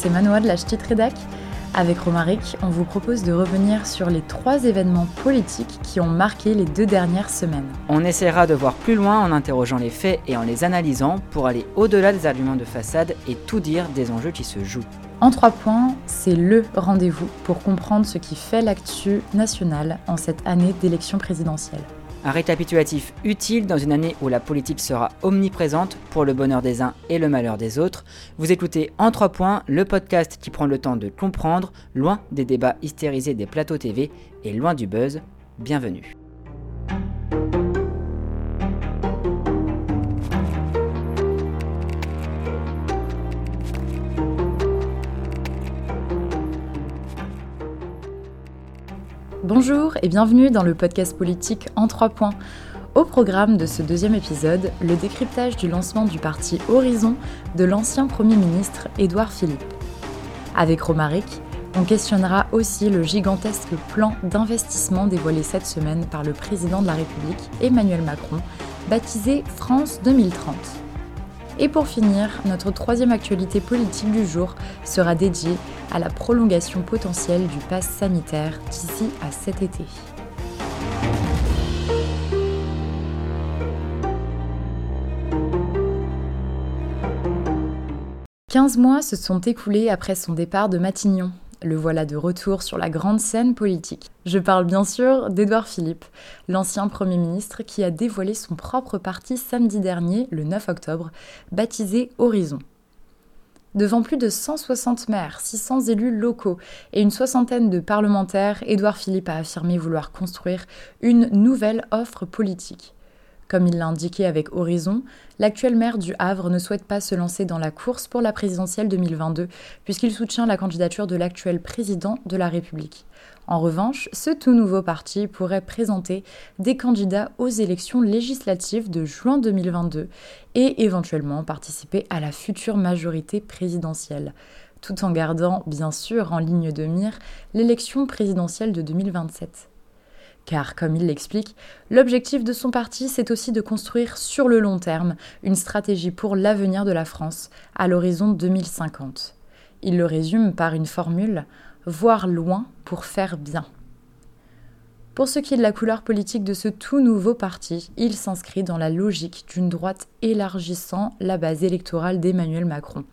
c'est Manoa de la Ch'tite Rédac. Avec Romaric, on vous propose de revenir sur les trois événements politiques qui ont marqué les deux dernières semaines. On essaiera de voir plus loin en interrogeant les faits et en les analysant pour aller au-delà des arguments de façade et tout dire des enjeux qui se jouent. En trois points, c'est LE rendez-vous pour comprendre ce qui fait l'actu nationale en cette année d'élection présidentielle. Un récapitulatif utile dans une année où la politique sera omniprésente pour le bonheur des uns et le malheur des autres. Vous écoutez En trois points, le podcast qui prend le temps de comprendre, loin des débats hystérisés des plateaux TV et loin du buzz. Bienvenue. Bonjour et bienvenue dans le podcast politique en trois points. Au programme de ce deuxième épisode, le décryptage du lancement du parti Horizon de l'ancien Premier ministre Édouard Philippe. Avec Romaric, on questionnera aussi le gigantesque plan d'investissement dévoilé cette semaine par le président de la République, Emmanuel Macron, baptisé France 2030. Et pour finir, notre troisième actualité politique du jour sera dédiée à la prolongation potentielle du pass sanitaire d'ici à cet été. Quinze mois se sont écoulés après son départ de Matignon. Le voilà de retour sur la grande scène politique. Je parle bien sûr d'Édouard Philippe, l'ancien Premier ministre qui a dévoilé son propre parti samedi dernier, le 9 octobre, baptisé Horizon. Devant plus de 160 maires, 600 élus locaux et une soixantaine de parlementaires, Édouard Philippe a affirmé vouloir construire une nouvelle offre politique. Comme il l'a indiqué avec Horizon, l'actuel maire du Havre ne souhaite pas se lancer dans la course pour la présidentielle 2022 puisqu'il soutient la candidature de l'actuel président de la République. En revanche, ce tout nouveau parti pourrait présenter des candidats aux élections législatives de juin 2022 et éventuellement participer à la future majorité présidentielle, tout en gardant bien sûr en ligne de mire l'élection présidentielle de 2027. Car, comme il l'explique, l'objectif de son parti, c'est aussi de construire sur le long terme une stratégie pour l'avenir de la France à l'horizon 2050. Il le résume par une formule voir loin pour faire bien. Pour ce qui est de la couleur politique de ce tout nouveau parti, il s'inscrit dans la logique d'une droite élargissant la base électorale d'Emmanuel Macron.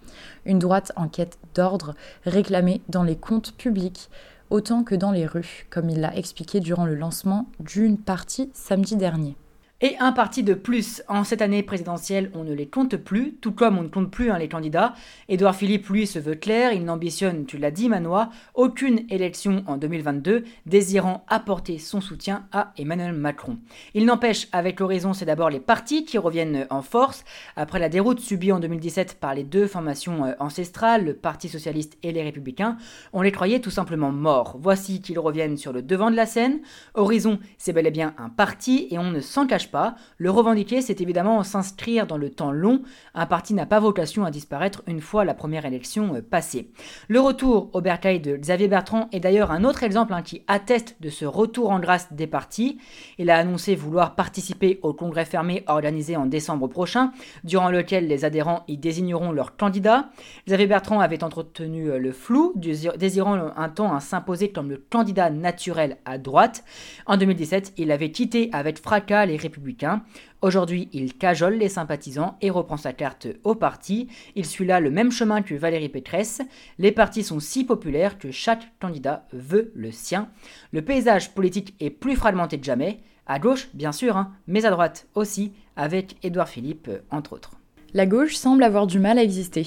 Une droite en quête d'ordre réclamée dans les comptes publics, autant que dans les rues, comme il l'a expliqué durant le lancement d'une partie samedi dernier. Et un parti de plus. En cette année présidentielle, on ne les compte plus, tout comme on ne compte plus hein, les candidats. Édouard Philippe, lui, se veut clair, il n'ambitionne, tu l'as dit Manois, aucune élection en 2022, désirant apporter son soutien à Emmanuel Macron. Il n'empêche, avec l'horizon, c'est d'abord les partis qui reviennent en force. Après la déroute subie en 2017 par les deux formations euh, ancestrales, le Parti Socialiste et les Républicains, on les croyait tout simplement morts. Voici qu'ils reviennent sur le devant de la scène. Horizon, c'est bel et bien un parti et on ne s'en cache pas. Le revendiquer, c'est évidemment s'inscrire dans le temps long. Un parti n'a pas vocation à disparaître une fois la première élection euh, passée. Le retour au bercail de Xavier Bertrand est d'ailleurs un autre exemple hein, qui atteste de ce retour en grâce des partis. Il a annoncé vouloir participer au congrès fermé organisé en décembre prochain, durant lequel les adhérents y désigneront leurs candidats. Xavier Bertrand avait entretenu euh, le flou, désirant un temps à s'imposer comme le candidat naturel à droite. En 2017, il avait quitté avec fracas les républicains Aujourd'hui, il cajole les sympathisants et reprend sa carte au parti. Il suit là le même chemin que Valérie Pécresse. Les partis sont si populaires que chaque candidat veut le sien. Le paysage politique est plus fragmenté que jamais. À gauche, bien sûr, hein, mais à droite aussi, avec Édouard Philippe, entre autres. La gauche semble avoir du mal à exister.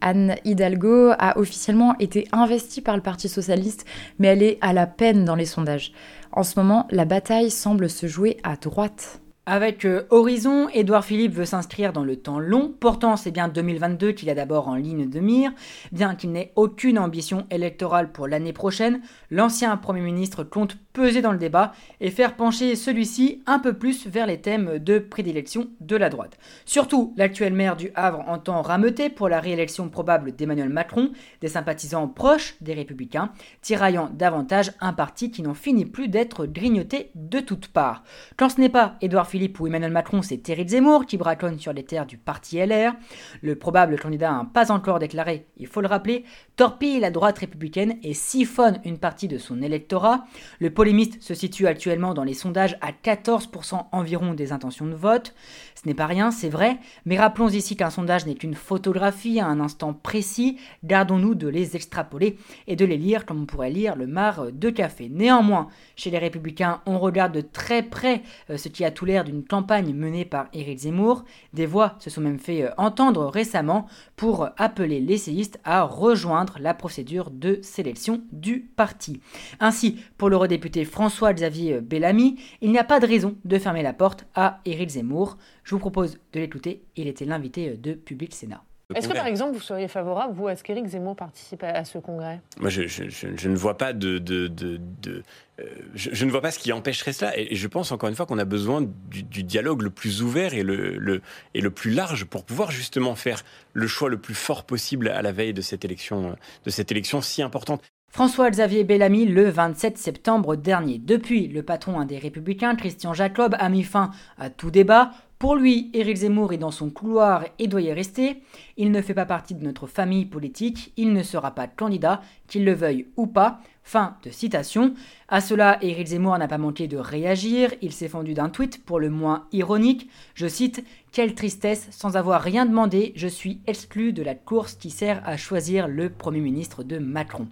Anne Hidalgo a officiellement été investie par le Parti socialiste, mais elle est à la peine dans les sondages. En ce moment, la bataille semble se jouer à droite. Avec euh, Horizon, Édouard Philippe veut s'inscrire dans le temps long. Pourtant, c'est bien 2022 qu'il a d'abord en ligne de mire. Bien qu'il n'ait aucune ambition électorale pour l'année prochaine, l'ancien Premier ministre compte peser dans le débat et faire pencher celui-ci un peu plus vers les thèmes de prédilection de la droite. Surtout, l'actuel maire du Havre entend rameuter pour la réélection probable d'Emmanuel Macron des sympathisants proches des républicains, tiraillant davantage un parti qui n'en finit plus d'être grignoté de toutes parts. Quand ce n'est pas Édouard Philippe ou Emmanuel Macron, c'est Éric Zemmour qui braconne sur les terres du parti LR. Le probable candidat n'a pas encore déclaré, il faut le rappeler, torpille la droite républicaine et siphonne une partie de son électorat. Le polémiste se situe actuellement dans les sondages à 14% environ des intentions de vote. Ce n'est pas rien, c'est vrai, mais rappelons ici qu'un sondage n'est qu'une photographie à un instant précis. Gardons-nous de les extrapoler et de les lire comme on pourrait lire le mar de café. Néanmoins, chez les républicains, on regarde de très près euh, ce qui a tout l'air d'une campagne menée par Éric Zemmour. Des voix se sont même fait euh, entendre récemment pour appeler l'essayiste à rejoindre la procédure de sélection du parti. Ainsi, pour l'eurodéputé François-Xavier Bellamy, il n'y a pas de raison de fermer la porte à Éric Zemmour. Je vous propose de l'écouter, il était l'invité de Public Sénat. Est-ce que par exemple vous seriez favorable, vous, à ce qu'Éric Zemmour participe à, ce congrès? Moi, je, ne vois pas de, de, euh, je, ne vois pas ce qui empêcherait cela. Et, je pense encore une fois qu'on a besoin du, dialogue le plus ouvert et le, le, et le plus large pour pouvoir justement faire le choix le plus fort possible à la veille de cette élection, de cette élection si importante. François-Xavier Bellamy le 27 septembre dernier. Depuis, le patron des Républicains, Christian Jacob, a mis fin à tout débat. Pour lui, Éric Zemmour est dans son couloir et doit y rester. Il ne fait pas partie de notre famille politique, il ne sera pas candidat, qu'il le veuille ou pas. Fin de citation. À cela, Éric Zemmour n'a pas manqué de réagir. Il s'est fendu d'un tweet pour le moins ironique. Je cite Quelle tristesse, sans avoir rien demandé, je suis exclu de la course qui sert à choisir le Premier ministre de Macron.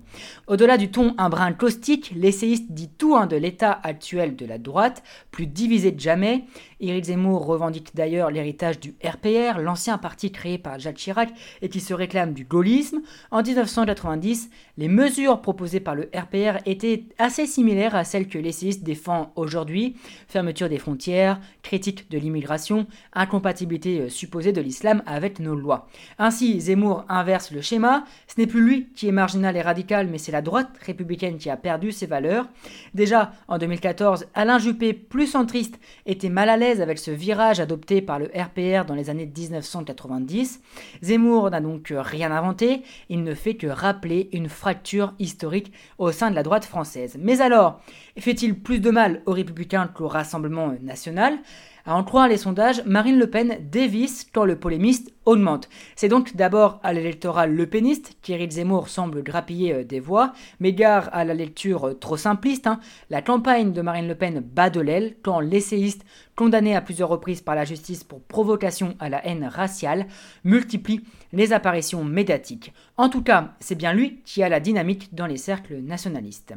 Au-delà du ton un brin caustique, l'essayiste dit tout un de l'état actuel de la droite, plus divisé de jamais. Éric Zemmour revendique d'ailleurs l'héritage du RPR, l'ancien parti créé par Jacques Chirac et qui se réclame du gaullisme. En 1990, les mesures proposées par le RPR étaient assez similaires à celles que l'essayiste défend aujourd'hui. Fermeture des frontières, critique de l'immigration, incompatibilité euh, supposée de l'islam avec nos lois. Ainsi, Zemmour inverse le schéma. Ce n'est plus lui qui est marginal et radical, mais c'est la droite républicaine qui a perdu ses valeurs. Déjà, en 2014, Alain Juppé, plus centriste, était mal à l'aise avec ce virage adopté par le RPR dans les années 1990. Zemmour n'a donc rien inventé, il ne fait que rappeler une fracture historique au sein de la droite française. Mais alors, fait-il plus de mal aux républicains qu'au Rassemblement national? À en croire les sondages, Marine Le Pen dévisse quand le polémiste augmente. C'est donc d'abord à l'électorat lepéniste qu'Éric Zemmour semble grappiller euh, des voix, mais gare à la lecture euh, trop simpliste. Hein. La campagne de Marine Le Pen bat de l'aile quand l'essayiste, condamné à plusieurs reprises par la justice pour provocation à la haine raciale, multiplie les apparitions médiatiques. En tout cas, c'est bien lui qui a la dynamique dans les cercles nationalistes.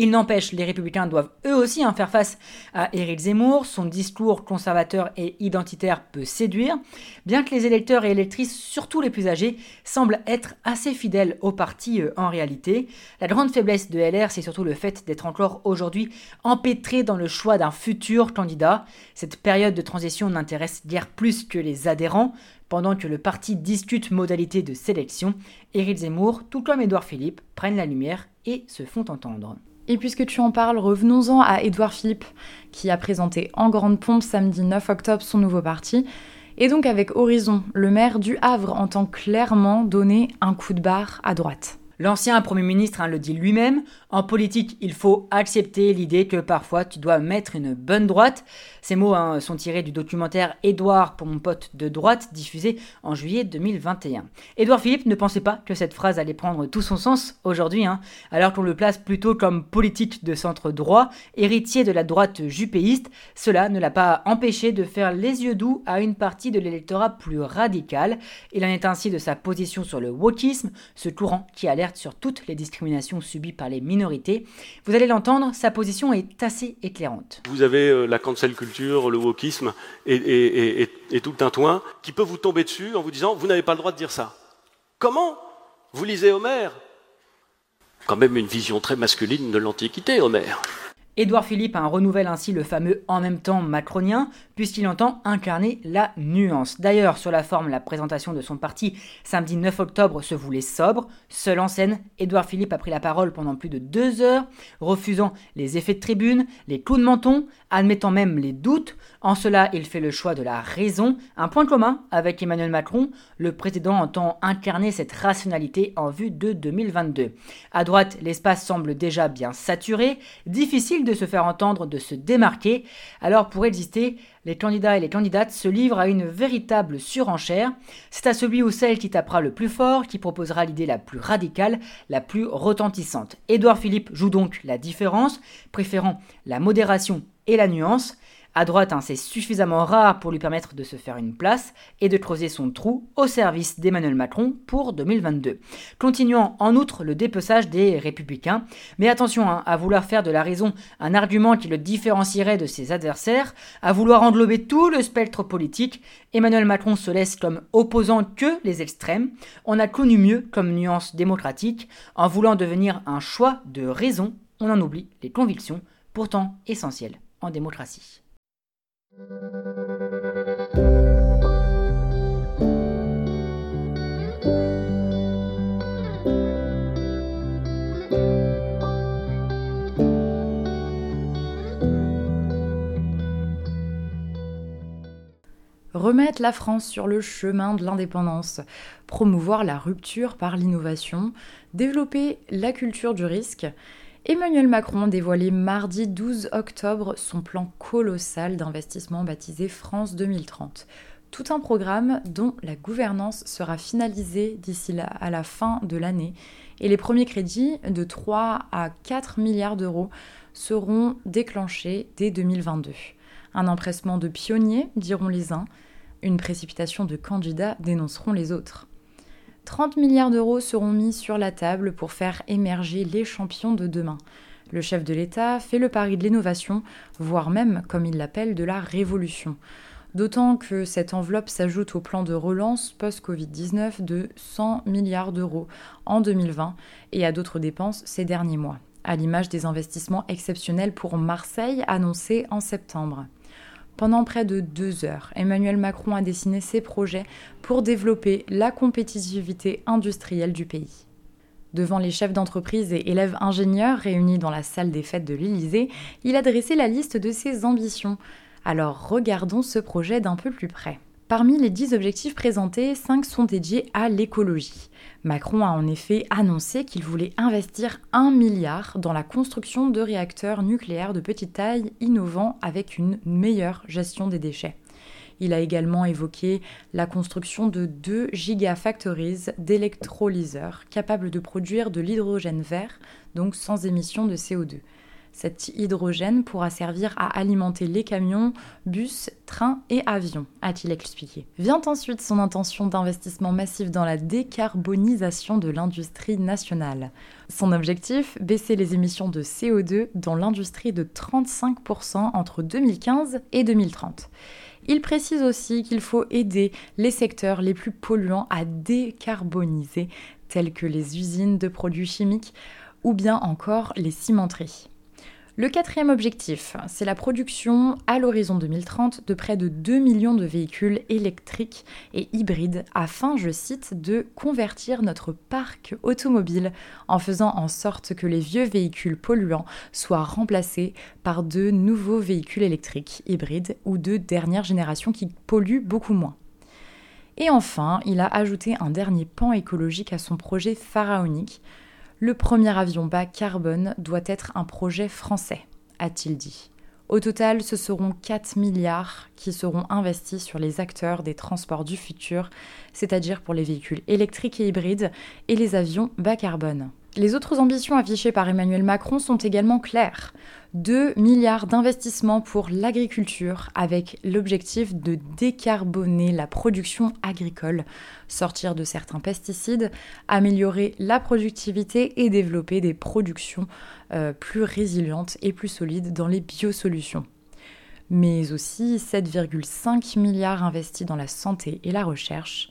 Il n'empêche, les républicains doivent eux aussi en faire face à Éric Zemmour. Son discours conservateur et identitaire peut séduire, bien que les électeurs et électrices, surtout les plus âgés, semblent être assez fidèles au parti euh, en réalité. La grande faiblesse de LR, c'est surtout le fait d'être encore aujourd'hui empêtré dans le choix d'un futur candidat. Cette période de transition n'intéresse guère plus que les adhérents. Pendant que le parti discute modalités de sélection, Éric Zemmour, tout comme Édouard Philippe, prennent la lumière et se font entendre. Et puisque tu en parles, revenons-en à Édouard Philippe, qui a présenté en grande pompe samedi 9 octobre son nouveau parti. Et donc avec Horizon, le maire du Havre entend clairement donner un coup de barre à droite. L'ancien Premier ministre hein, le dit lui-même, en politique, il faut accepter l'idée que parfois tu dois mettre une bonne droite. Ces mots hein, sont tirés du documentaire Édouard pour mon pote de droite, diffusé en juillet 2021. Édouard Philippe ne pensait pas que cette phrase allait prendre tout son sens aujourd'hui, hein, alors qu'on le place plutôt comme politique de centre droit, héritier de la droite jupéiste. Cela ne l'a pas empêché de faire les yeux doux à une partie de l'électorat plus radical. Il en est ainsi de sa position sur le wokisme, ce courant qui a l'air sur toutes les discriminations subies par les minorités. Vous allez l'entendre, sa position est assez éclairante. Vous avez euh, la cancel culture, le wokisme et, et, tout le tintouin qui peut vous tomber dessus en vous disant vous n'avez pas le droit de dire ça. Comment Vous lisez Homère? Quand même une vision très masculine de l'Antiquité, Homère. Édouard Philippe en renouvelle ainsi le fameux en même temps macronien, puisqu'il entend incarner la nuance. D'ailleurs, sur la forme, la présentation de son parti samedi 9 octobre se voulait sobre. Seul en scène, Édouard Philippe a pris la parole pendant plus de deux heures, refusant les effets de tribune, les coups de menton, admettant même les doutes. En cela, il fait le choix de la raison, un point commun avec Emmanuel Macron. Le président entend incarner cette rationalité en vue de 2022. À droite, l'espace semble déjà bien saturé, difficile se faire entendre, de se démarquer. Alors pour exister, les candidats et les candidates se livrent à une véritable surenchère. C'est à celui ou celle qui tapera le plus fort qui proposera l'idée la plus radicale, la plus retentissante. Édouard Philippe joue donc la différence, préférant la modération et la nuance. À droite, hein, c'est suffisamment rare pour lui permettre de se faire une place et de creuser son trou au service d'Emmanuel Macron pour 2022. Continuons en outre le dépeçage des républicains, mais attention hein, à vouloir faire de la raison un argument qui le différencierait de ses adversaires, à vouloir englober tout le spectre politique, Emmanuel Macron se laisse comme opposant que les extrêmes, on a connu mieux comme nuance démocratique, en voulant devenir un choix de raison, on en oublie les convictions, pourtant essentielles en démocratie. Remettre la France sur le chemin de l'indépendance, promouvoir la rupture par l'innovation, développer la culture du risque, Emmanuel Macron a dévoilé mardi 12 octobre son plan colossal d'investissement baptisé France 2030. Tout un programme dont la gouvernance sera finalisée d'ici à la fin de l'année et les premiers crédits de 3 à 4 milliards d'euros seront déclenchés dès 2022. Un empressement de pionniers, diront les uns, une précipitation de candidats dénonceront les autres. 30 milliards d'euros seront mis sur la table pour faire émerger les champions de demain. Le chef de l'État fait le pari de l'innovation, voire même, comme il l'appelle, de la révolution. D'autant que cette enveloppe s'ajoute au plan de relance post-Covid-19 de 100 milliards d'euros en 2020 et à d'autres dépenses ces derniers mois, à l'image des investissements exceptionnels pour Marseille annoncés en septembre. Pendant près de deux heures, Emmanuel Macron a dessiné ses projets pour développer la compétitivité industrielle du pays. Devant les chefs d'entreprise et élèves ingénieurs réunis dans la salle des fêtes de l'Élysée, il a dressé la liste de ses ambitions. Alors regardons ce projet d'un peu plus près. Parmi les 10 objectifs présentés, 5 sont dédiés à l'écologie. Macron a en effet annoncé qu'il voulait investir 1 milliard dans la construction de réacteurs nucléaires de petite taille innovants avec une meilleure gestion des déchets. Il a également évoqué la construction de 2 gigafactories d'électrolyseurs capables de produire de l'hydrogène vert, donc sans émission de CO2. Cet hydrogène pourra servir à alimenter les camions, bus, trains et avions, a-t-il expliqué. Vient ensuite son intention d'investissement massif dans la décarbonisation de l'industrie nationale. Son objectif, baisser les émissions de CO2 dans l'industrie de 35% entre 2015 et 2030. Il précise aussi qu'il faut aider les secteurs les plus polluants à décarboniser, tels que les usines de produits chimiques ou bien encore les cimenteries. Le quatrième objectif, c'est la production à l'horizon 2030 de près de 2 millions de véhicules électriques et hybrides afin, je cite, de convertir notre parc automobile en faisant en sorte que les vieux véhicules polluants soient remplacés par de nouveaux véhicules électriques, hybrides ou de dernière génération qui polluent beaucoup moins. Et enfin, il a ajouté un dernier pan écologique à son projet pharaonique, le premier avion bas carbone doit être un projet français, a-t-il dit. Au total, ce seront 4 milliards qui seront investis sur les acteurs des transports du futur, c'est-à-dire pour les véhicules électriques et hybrides et les avions bas carbone. Les autres ambitions affichées par Emmanuel Macron sont également claires. 2 milliards d'investissements pour l'agriculture avec l'objectif de décarboner la production agricole, sortir de certains pesticides, améliorer la productivité et développer des productions euh, plus résilientes et plus solides dans les biosolutions. Mais aussi 7,5 milliards investis dans la santé et la recherche,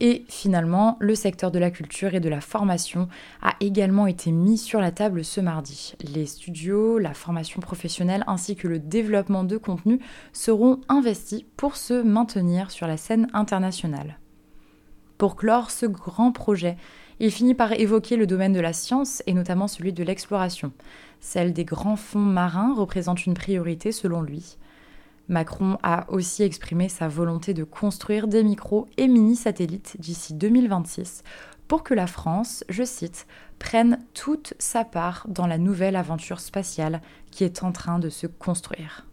Et finalement, le secteur de la culture et de la formation a également été mis sur la table ce mardi. Les studios, la formation professionnelle ainsi que le développement de contenu seront investis pour se maintenir sur la scène internationale. Pour clore ce grand projet, il finit par évoquer le domaine de la science et notamment celui de l'exploration. Celle des grands fonds marins représente une priorité selon lui. Macron a aussi exprimé sa volonté de construire des micros et mini-satellites d'ici 2026 pour que la France, je cite, prenne toute sa part dans la nouvelle aventure spatiale qui est en train de se construire.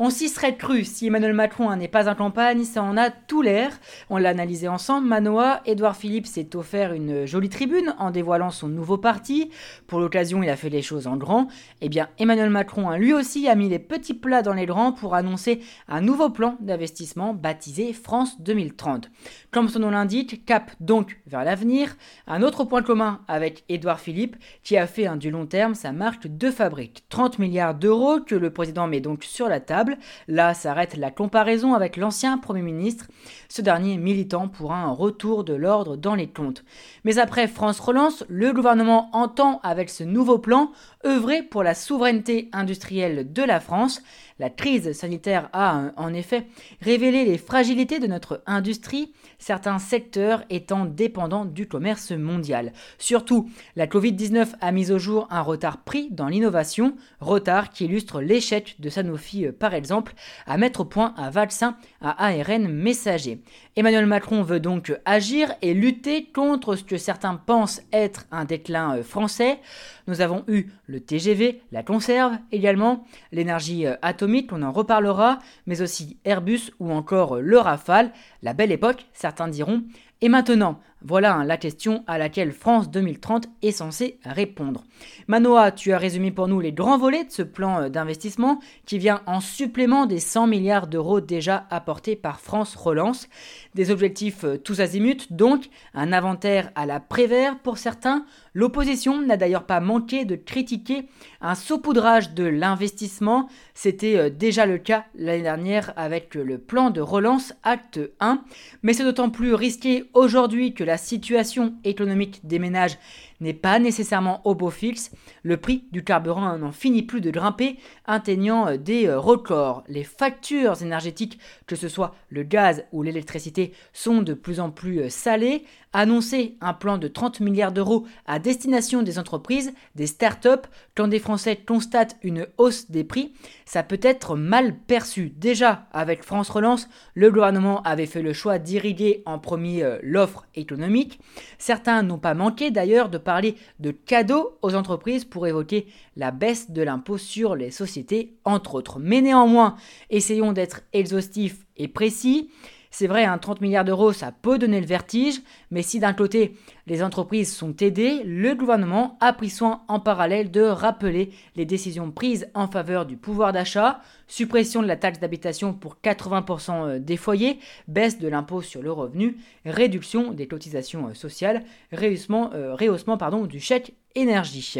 On s'y serait cru si Emmanuel Macron n'est pas en campagne, ça en a tout l'air. On l'a analysé ensemble. Manoa, Édouard Philippe s'est offert une jolie tribune en dévoilant son nouveau parti. Pour l'occasion, il a fait les choses en grand. Eh bien, Emmanuel Macron, lui aussi, a mis les petits plats dans les grands pour annoncer un nouveau plan d'investissement baptisé France 2030. Comme son nom l'indique, cap donc vers l'avenir. Un autre point commun avec Édouard Philippe, qui a fait un du long terme sa marque de fabrique. 30 milliards d'euros que le président met donc sur la table Là s'arrête la comparaison avec l'ancien Premier ministre, ce dernier militant pour un retour de l'ordre dans les comptes. Mais après France Relance, le gouvernement entend avec ce nouveau plan œuvrer pour la souveraineté industrielle de la France. La crise sanitaire a en effet révélé les fragilités de notre industrie, certains secteurs étant dépendants du commerce mondial. Surtout, la Covid-19 a mis au jour un retard pris dans l'innovation, retard qui illustre l'échec de Sanofi par exemple à mettre au point un vaccin à ARN messager. Emmanuel Macron veut donc agir et lutter contre ce que certains pensent être un déclin français. Nous avons eu le TGV, la conserve également, l'énergie atomique, on en reparlera, mais aussi Airbus ou encore le Rafale, la belle époque, certains diront. Et maintenant, voilà hein, la question à laquelle France 2030 est censée répondre. Manoa, tu as résumé pour nous les grands volets de ce plan euh, d'investissement qui vient en supplément des 100 milliards d'euros déjà apportés par France Relance. Des objectifs euh, tous azimuts, donc un inventaire à la Prévert pour certains. L'opposition n'a d'ailleurs pas manqué de critiquer un saupoudrage de l'investissement. C'était euh, déjà le cas l'année dernière avec le plan de relance acte 1. Mais c'est d'autant plus risqué aujourd'hui que la situation économique des ménages n'est pas nécessairement au beau fixe, le prix du carburant n'en finit plus de grimper, atteignant euh, des euh, records. Les factures énergétiques, que ce soit le gaz ou l'électricité, sont de plus en plus euh, salées. Annoncer un plan de 30 milliards d'euros à destination des entreprises, des start-up, quand des Français constatent une hausse des prix, ça peut être mal perçu. Déjà, avec France Relance, le gouvernement avait fait le choix d'irriguer en premier l'offre économique. Certains n'ont pas manqué d'ailleurs de parler de cadeaux aux entreprises pour évoquer la baisse de l'impôt sur les sociétés, entre autres. Mais néanmoins, essayons d'être exhaustifs et précis. C'est vrai, un 30 milliards d'euros, ça peut donner le vertige, mais si d'un côté les entreprises sont aidées, le gouvernement a pris soin en parallèle de rappeler les décisions prises en faveur du pouvoir d'achat, suppression de la taxe d'habitation pour 80% euh, des foyers, baisse de l'impôt sur le revenu, réduction des cotisations euh, sociales, rehaussement, euh, rehaussement du chèque énergie.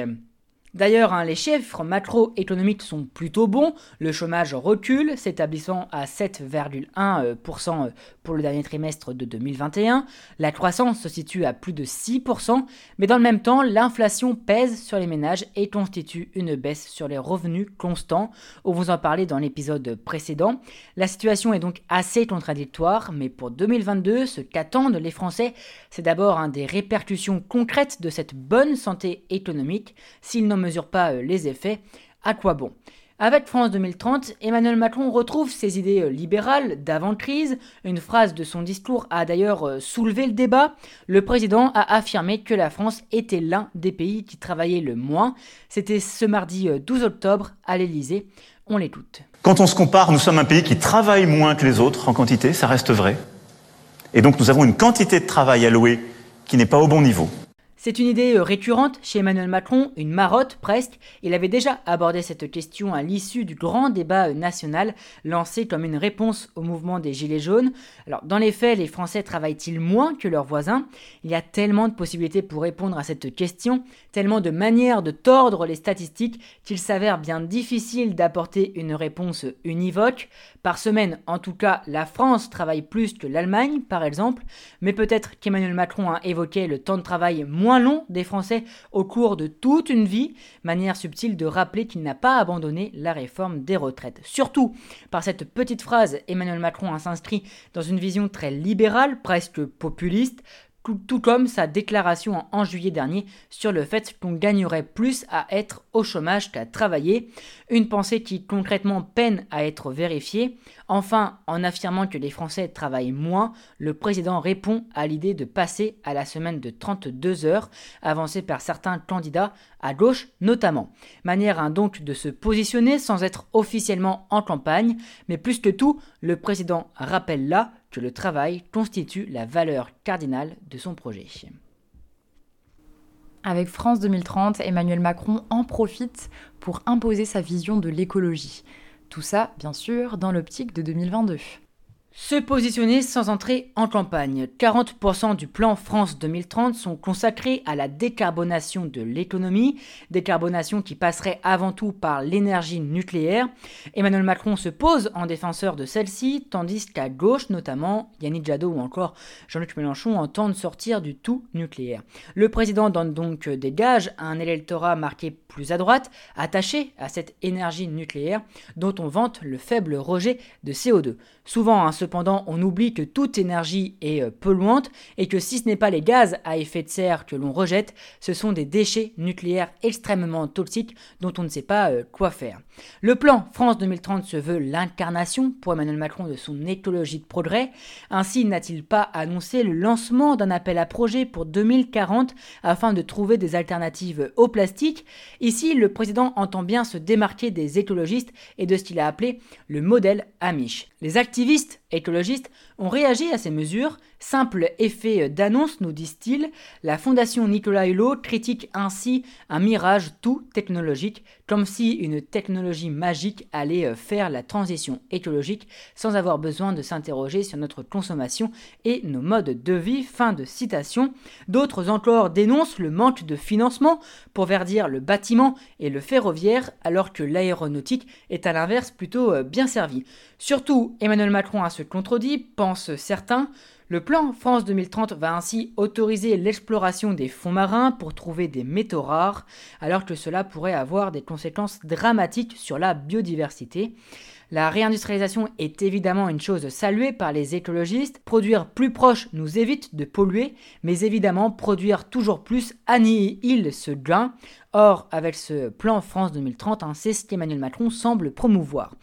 D'ailleurs, hein, les chiffres macroéconomiques sont plutôt bons. Le chômage recule, s'établissant à 7,1% euh, euh, pour le dernier trimestre de 2021. La croissance se situe à plus de 6%, mais dans le même temps, l'inflation pèse sur les ménages et constitue une baisse sur les revenus constants. On vous en parlait dans l'épisode précédent. La situation est donc assez contradictoire, mais pour 2022, ce qu'attendent les Français, c'est d'abord des répercussions concrètes de cette bonne santé économique. S'ils n'en mesure pas euh, les effets, à quoi bon? Avec France 2030, Emmanuel Macron retrouve ses idées euh, libérales d'avant-crise. Une phrase de son discours a d'ailleurs euh, soulevé le débat. Le président a affirmé que la France était l'un des pays qui travaillait le moins. C'était ce mardi 12 octobre à l'Elysée. On l'écoute. Quand on se compare, nous sommes un pays qui travaille moins que les autres en quantité, ça reste vrai. Et donc nous avons une quantité de travail allouée qui n'est pas au bon niveau. C'est une idée euh, récurrente chez Emmanuel Macron, une marotte presque. Il avait déjà abordé cette question à l'issue du grand débat euh, national lancé comme une réponse au mouvement des Gilets jaunes. Alors dans les faits, les Français travaillent-ils moins que leurs voisins? Il y a tellement de possibilités pour répondre à cette question, tellement de manières de tordre les statistiques qu'il s'avère bien difficile d'apporter une réponse univoque. Par semaine, en tout cas, la France travaille plus que l'Allemagne, par exemple, mais peut-être qu'Emmanuel Macron a évoqué le temps de travail moins long des Français au cours de toute une vie, manière subtile de rappeler qu'il n'a pas abandonné la réforme des retraites. Surtout, par cette petite phrase, Emmanuel Macron s'inscrit dans une vision très libérale, presque populiste, tout, comme sa déclaration en, juillet dernier sur le fait qu'on gagnerait plus à être au chômage qu'à travailler, une pensée qui concrètement peine à être vérifiée. Enfin, en affirmant que les Français travaillent moins, le président répond à l'idée de passer à la semaine de 32 heures, avancée par certains candidats, à gauche notamment. Manière hein, donc de se positionner sans être officiellement en campagne, mais plus que tout, le président rappelle là que le travail constitue la valeur cardinale de son projet. Avec France 2030, Emmanuel Macron en profite pour imposer sa vision de l'écologie. Tout ça, bien sûr, dans l'optique de 2022. Se positionner sans entrer en campagne. 40% du plan France 2030 sont consacrés à la décarbonation de l'économie, décarbonation qui passerait avant tout par l'énergie nucléaire. Emmanuel Macron se pose en défenseur de celle-ci, tandis qu'à gauche, notamment, Yannick Jadot ou encore Jean-Luc Mélenchon entendent sortir du tout nucléaire. Le président donne donc des gages à un électorat marqué plus à droite, attaché à cette énergie nucléaire dont on vante le faible rejet de CO2. Souvent, hein, cependant, on oublie que toute énergie est euh, polluante et que si ce n'est pas les gaz à effet de serre que l'on rejette, ce sont des déchets nucléaires extrêmement toxiques dont on ne sait pas euh, quoi faire. Le plan France 2030 se veut l'incarnation pour Emmanuel Macron de son écologie de progrès. Ainsi, n'a-t-il pas annoncé le lancement d'un appel à projet pour 2040 afin de trouver des alternatives au plastique? Ici, le président entend bien se démarquer des écologistes et de ce qu'il a appelé le modèle Amish. Les activistes écologistes ont réagi à ces mesures. Simple effet d'annonce, nous disent-ils. La fondation Nicolas Hulot critique ainsi un mirage tout technologique, comme si une technologie magique allait faire la transition écologique sans avoir besoin de s'interroger sur notre consommation et nos modes de vie. Fin de citation. D'autres encore dénoncent le manque de financement pour verdir le bâtiment et le ferroviaire, alors que l'aéronautique est à l'inverse plutôt bien servi. Surtout, Emmanuel Macron a se contredit, certains. Le plan France 2030 va ainsi autoriser l'exploration des fonds marins pour trouver des métaux rares, alors que cela pourrait avoir des conséquences dramatiques sur la biodiversité. La réindustrialisation est évidemment une chose saluée par les écologistes. Produire plus proche nous évite de polluer, mais évidemment produire toujours plus annihile ce gain. Or, avec ce plan France 2030, hein, c'est ce qu'Emmanuel Macron semble promouvoir.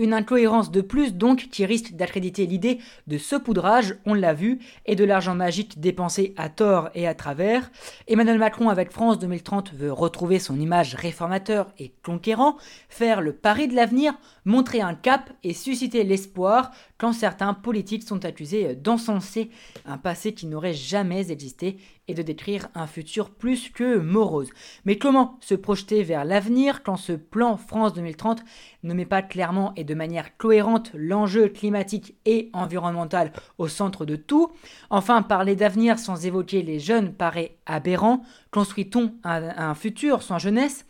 Une incohérence de plus donc qui risque d'accréditer l'idée de saupoudrage, on l'a vu, et de l'argent magique dépensé à tort et à travers. Emmanuel Macron avec France 2030 veut retrouver son image réformateur et conquérant, faire le pari de l'avenir, montrer un cap et susciter l'espoir quand certains politiques sont accusés d'encenser un passé qui n'aurait jamais existé et de décrire un futur plus que morose. Mais comment se projeter vers l'avenir quand ce plan France 2030 ne met pas clairement et de manière cohérente l'enjeu climatique et environnemental au centre de tout? Enfin, parler d'avenir sans évoquer les jeunes paraît aberrant. Construit-on un, futur sans jeunesse?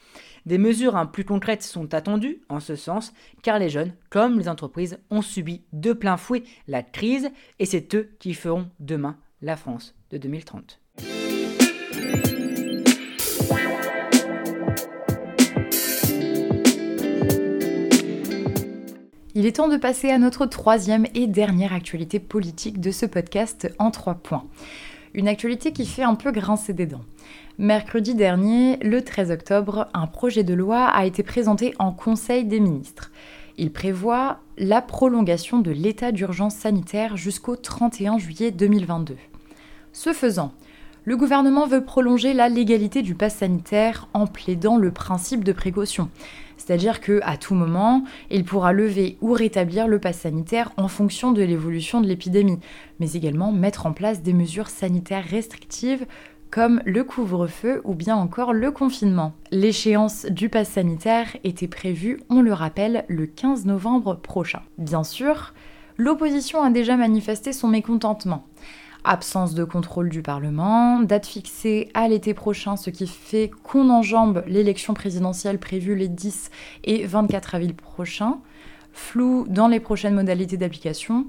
Des mesures hein, plus concrètes sont attendues en ce sens, car les jeunes, comme les entreprises, ont subi de plein fouet la crise, et c'est eux qui feront demain la France de 2030. Il est temps de passer à notre troisième et dernière actualité politique de ce podcast en trois points. Une actualité qui fait un peu grincer des dents. Mercredi dernier, le 13 octobre, un projet de loi a été présenté en Conseil des ministres. Il prévoit la prolongation de l'état d'urgence sanitaire jusqu'au 31 juillet 2022. Ce faisant, le gouvernement veut prolonger la légalité du pass sanitaire en plaidant le principe de précaution. C'est-à-dire que à tout moment, il pourra lever ou rétablir le pass sanitaire en fonction de l'évolution de l'épidémie, mais également mettre en place des mesures sanitaires restrictives comme le couvre-feu ou bien encore le confinement. L'échéance du pass sanitaire était prévue, on le rappelle, le 15 novembre prochain. Bien sûr, l'opposition a déjà manifesté son mécontentement. Absence de contrôle du Parlement, date fixée à l'été prochain, ce qui fait qu'on enjambe l'élection présidentielle prévue les 10 et 24 avril prochains, flou dans les prochaines modalités d'application,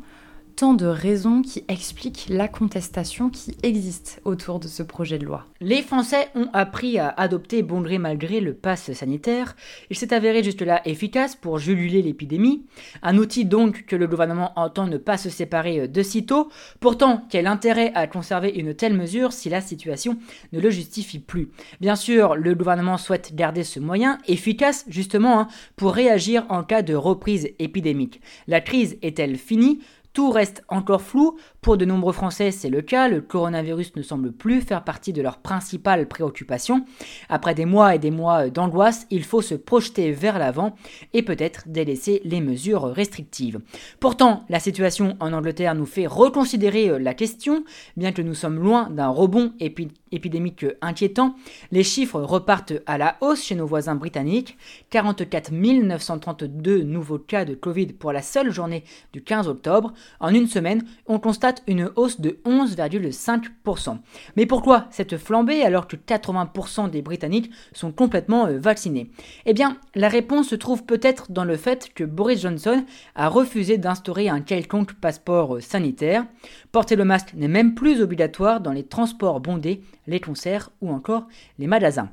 de raisons qui expliquent la contestation qui existe autour de ce projet de loi. Les Français ont appris à adopter bon gré mal le pass sanitaire. Il s'est avéré juste là efficace pour jululer l'épidémie. Un outil donc que le gouvernement entend ne pas se séparer de sitôt. Pourtant, quel intérêt à conserver une telle mesure si la situation ne le justifie plus? Bien sûr, le gouvernement souhaite garder ce moyen efficace justement hein, pour réagir en cas de reprise épidémique. La crise est-elle finie? Tout reste encore flou. Pour de nombreux Français, c'est le cas. Le coronavirus ne semble plus faire partie de leurs principales préoccupations. Après des mois et des mois d'angoisse, il faut se projeter vers l'avant et peut-être délaisser les mesures restrictives. Pourtant, la situation en Angleterre nous fait reconsidérer la question. Bien que nous sommes loin d'un rebond épidémique inquiétant, les chiffres repartent à la hausse chez nos voisins britanniques. 44 932 nouveaux cas de Covid pour la seule journée du 15 octobre. En une semaine, on constate une hausse de 11,5%. Mais pourquoi cette flambée alors que 80% des Britanniques sont complètement euh, vaccinés? Eh bien, la réponse se trouve peut-être dans le fait que Boris Johnson a refusé d'instaurer un quelconque passeport euh, sanitaire. Porter le masque n'est même plus obligatoire dans les transports bondés, les concerts ou encore les magasins.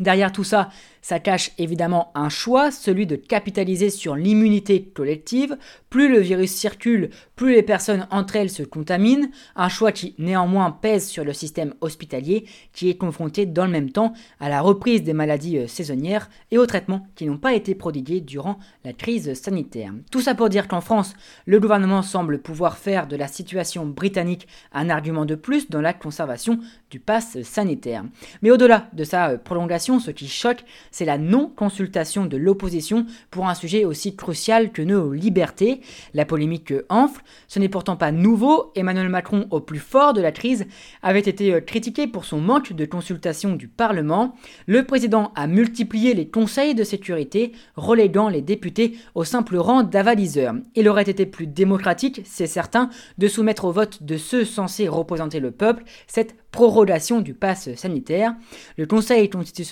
Derrière tout ça, ça cache évidemment un choix, celui de capitaliser sur l'immunité collective. Plus le virus circule, plus les personnes entre elles se contaminent. Un choix qui néanmoins pèse sur le système hospitalier, qui est confronté dans le même temps à la reprise des maladies euh, saisonnières et aux traitements qui n'ont pas été prodigués durant la crise sanitaire. Tout ça pour dire qu'en France, le gouvernement semble pouvoir faire de la situation britannique un argument de plus dans la conservation du pass sanitaire. Mais au-delà de sa euh, ce qui choque, c'est la non-consultation de l'opposition pour un sujet aussi crucial que nos libertés. La polémique enfle, ce n'est pourtant pas nouveau. Emmanuel Macron, au plus fort de la crise, avait été euh, critiqué pour son manque de consultation du Parlement. Le président a multiplié les conseils de sécurité, reléguant les députés au simple rang d'avaliseurs. Il aurait été plus démocratique, c'est certain, de soumettre au vote de ceux censés représenter le peuple cette prorogation du pass sanitaire. Le Conseil constitutionnel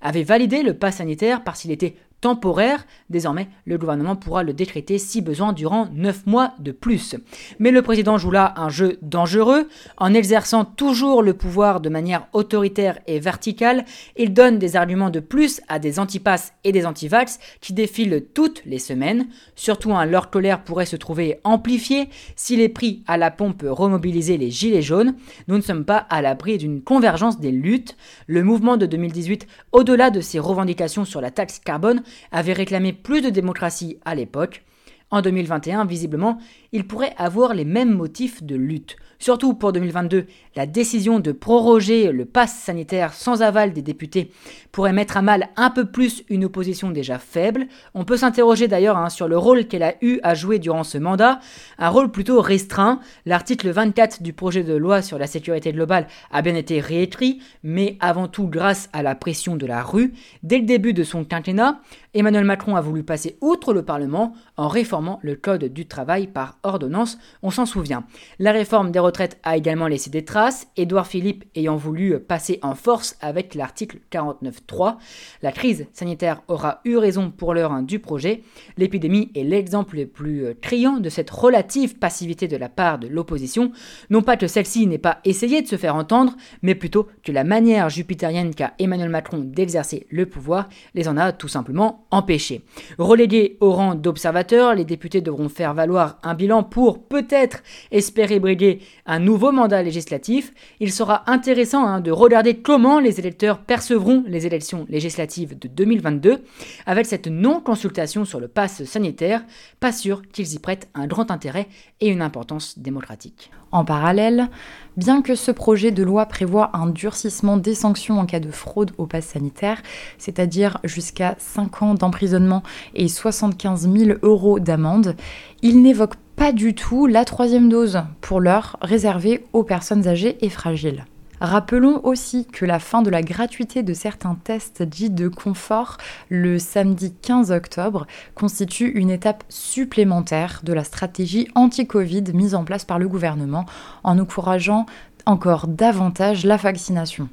avait validé le pass sanitaire parce qu'il était temporaire. Désormais, le gouvernement pourra le décréter si besoin durant 9 mois de plus. Mais le président joue là un jeu dangereux. En exerçant toujours le pouvoir de manière autoritaire et verticale, il donne des arguments de plus à des antipasses et des antivax qui défilent toutes les semaines. Surtout, un leur colère pourrait se trouver amplifié s'il est pris à la pompe remobiliser les gilets jaunes. Nous ne sommes pas à l'abri d'une convergence des luttes. Le mouvement de 2018, au-delà de ses revendications sur la taxe carbone, avait réclamé plus de démocratie à l'époque. En 2021, visiblement, il pourrait avoir les mêmes motifs de lutte. Surtout pour 2022, la décision de proroger le pass sanitaire sans aval des députés pourrait mettre à mal un peu plus une opposition déjà faible. On peut s'interroger d'ailleurs hein, sur le rôle qu'elle a eu à jouer durant ce mandat, un rôle plutôt restreint. L'article 24 du projet de loi sur la sécurité globale a bien été réécrit, mais avant tout grâce à la pression de la rue. Dès le début de son quinquennat, Emmanuel Macron a voulu passer outre le Parlement en réformant le Code du travail par ordonnance, on s'en souvient. La réforme des retraites a également laissé des traces, Édouard Philippe ayant voulu passer en force avec l'article 49.3. La crise sanitaire aura eu raison pour l'heure hein, du projet. L'épidémie est l'exemple le plus euh, criant de cette relative passivité de la part de l'opposition. Non pas que celle-ci n'ait pas essayé de se faire entendre, mais plutôt que la manière jupitérienne qu'a Emmanuel Macron d'exercer le pouvoir les en a tout simplement empêchés. Relégués au rang d'observateurs, les députés devront faire valoir un bilan pour peut-être espérer briguer un nouveau mandat législatif, il sera intéressant hein, de regarder comment les électeurs percevront les élections législatives de 2022 avec cette non-consultation sur le pass sanitaire, pas sûr qu'ils y prêtent un grand intérêt et une importance démocratique. En parallèle, bien que ce projet de loi prévoit un durcissement des sanctions en cas de fraude au pass sanitaire, c'est-à-dire jusqu'à 5 ans d'emprisonnement et 75 000 euros d'amende, il n'évoque pas du tout la troisième dose, pour l'heure réservée aux personnes âgées et fragiles. Rappelons aussi que la fin de la gratuité de certains tests dits de confort le samedi 15 octobre constitue une étape supplémentaire de la stratégie anti-Covid mise en place par le gouvernement en encourageant encore davantage la vaccination.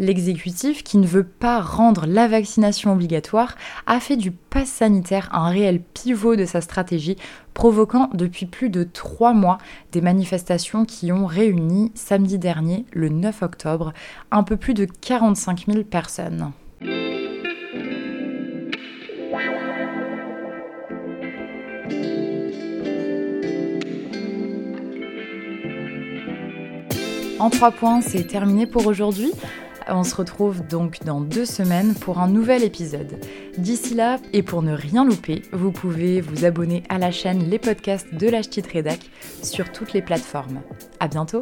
L'exécutif, qui ne veut pas rendre la vaccination obligatoire, a fait du pass sanitaire un réel pivot de sa stratégie, provoquant depuis plus de trois mois des manifestations qui ont réuni samedi dernier, le 9 octobre, un peu plus de 45 000 personnes. En trois points, c'est terminé pour aujourd'hui. On se retrouve donc dans deux semaines pour un nouvel épisode. D'ici là, et pour ne rien louper, vous pouvez vous abonner à la chaîne Les Podcasts de la Rédac sur toutes les plateformes. À bientôt!